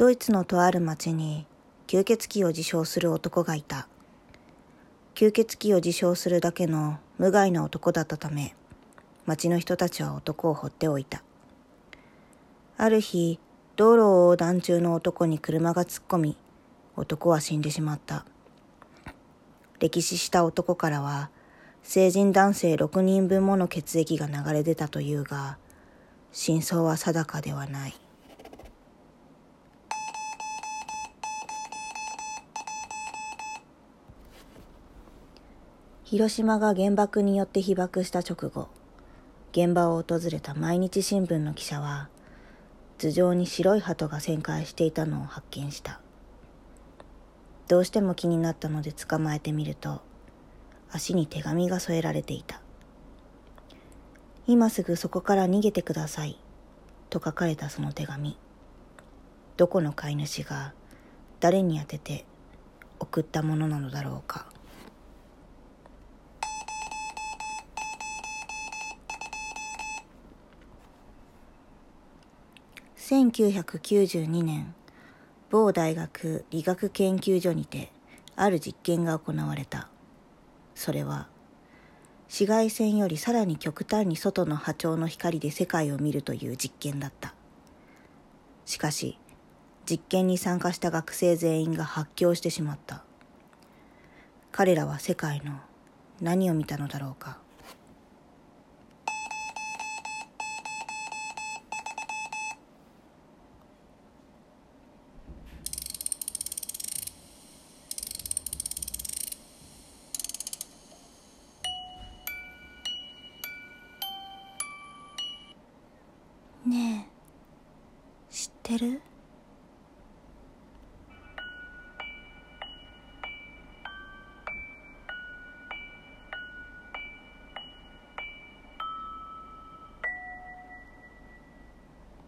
ドイツのとある町に吸血鬼を自称する男がいた。吸血鬼を自称するだけの無害な男だったため、町の人たちは男を放っておいた。ある日、道路を横断中の男に車が突っ込み、男は死んでしまった。歴史した男からは、成人男性6人分もの血液が流れ出たというが、真相は定かではない。広島が原爆によって被爆した直後、現場を訪れた毎日新聞の記者は、頭上に白い鳩が旋回していたのを発見した。どうしても気になったので捕まえてみると、足に手紙が添えられていた。今すぐそこから逃げてください。と書かれたその手紙。どこの飼い主が誰に宛てて送ったものなのだろうか。1992年某大学理学研究所にてある実験が行われた。それは紫外線よりさらに極端に外の波長の光で世界を見るという実験だった。しかし実験に参加した学生全員が発狂してしまった。彼らは世界の何を見たのだろうか。ねえ。知ってる？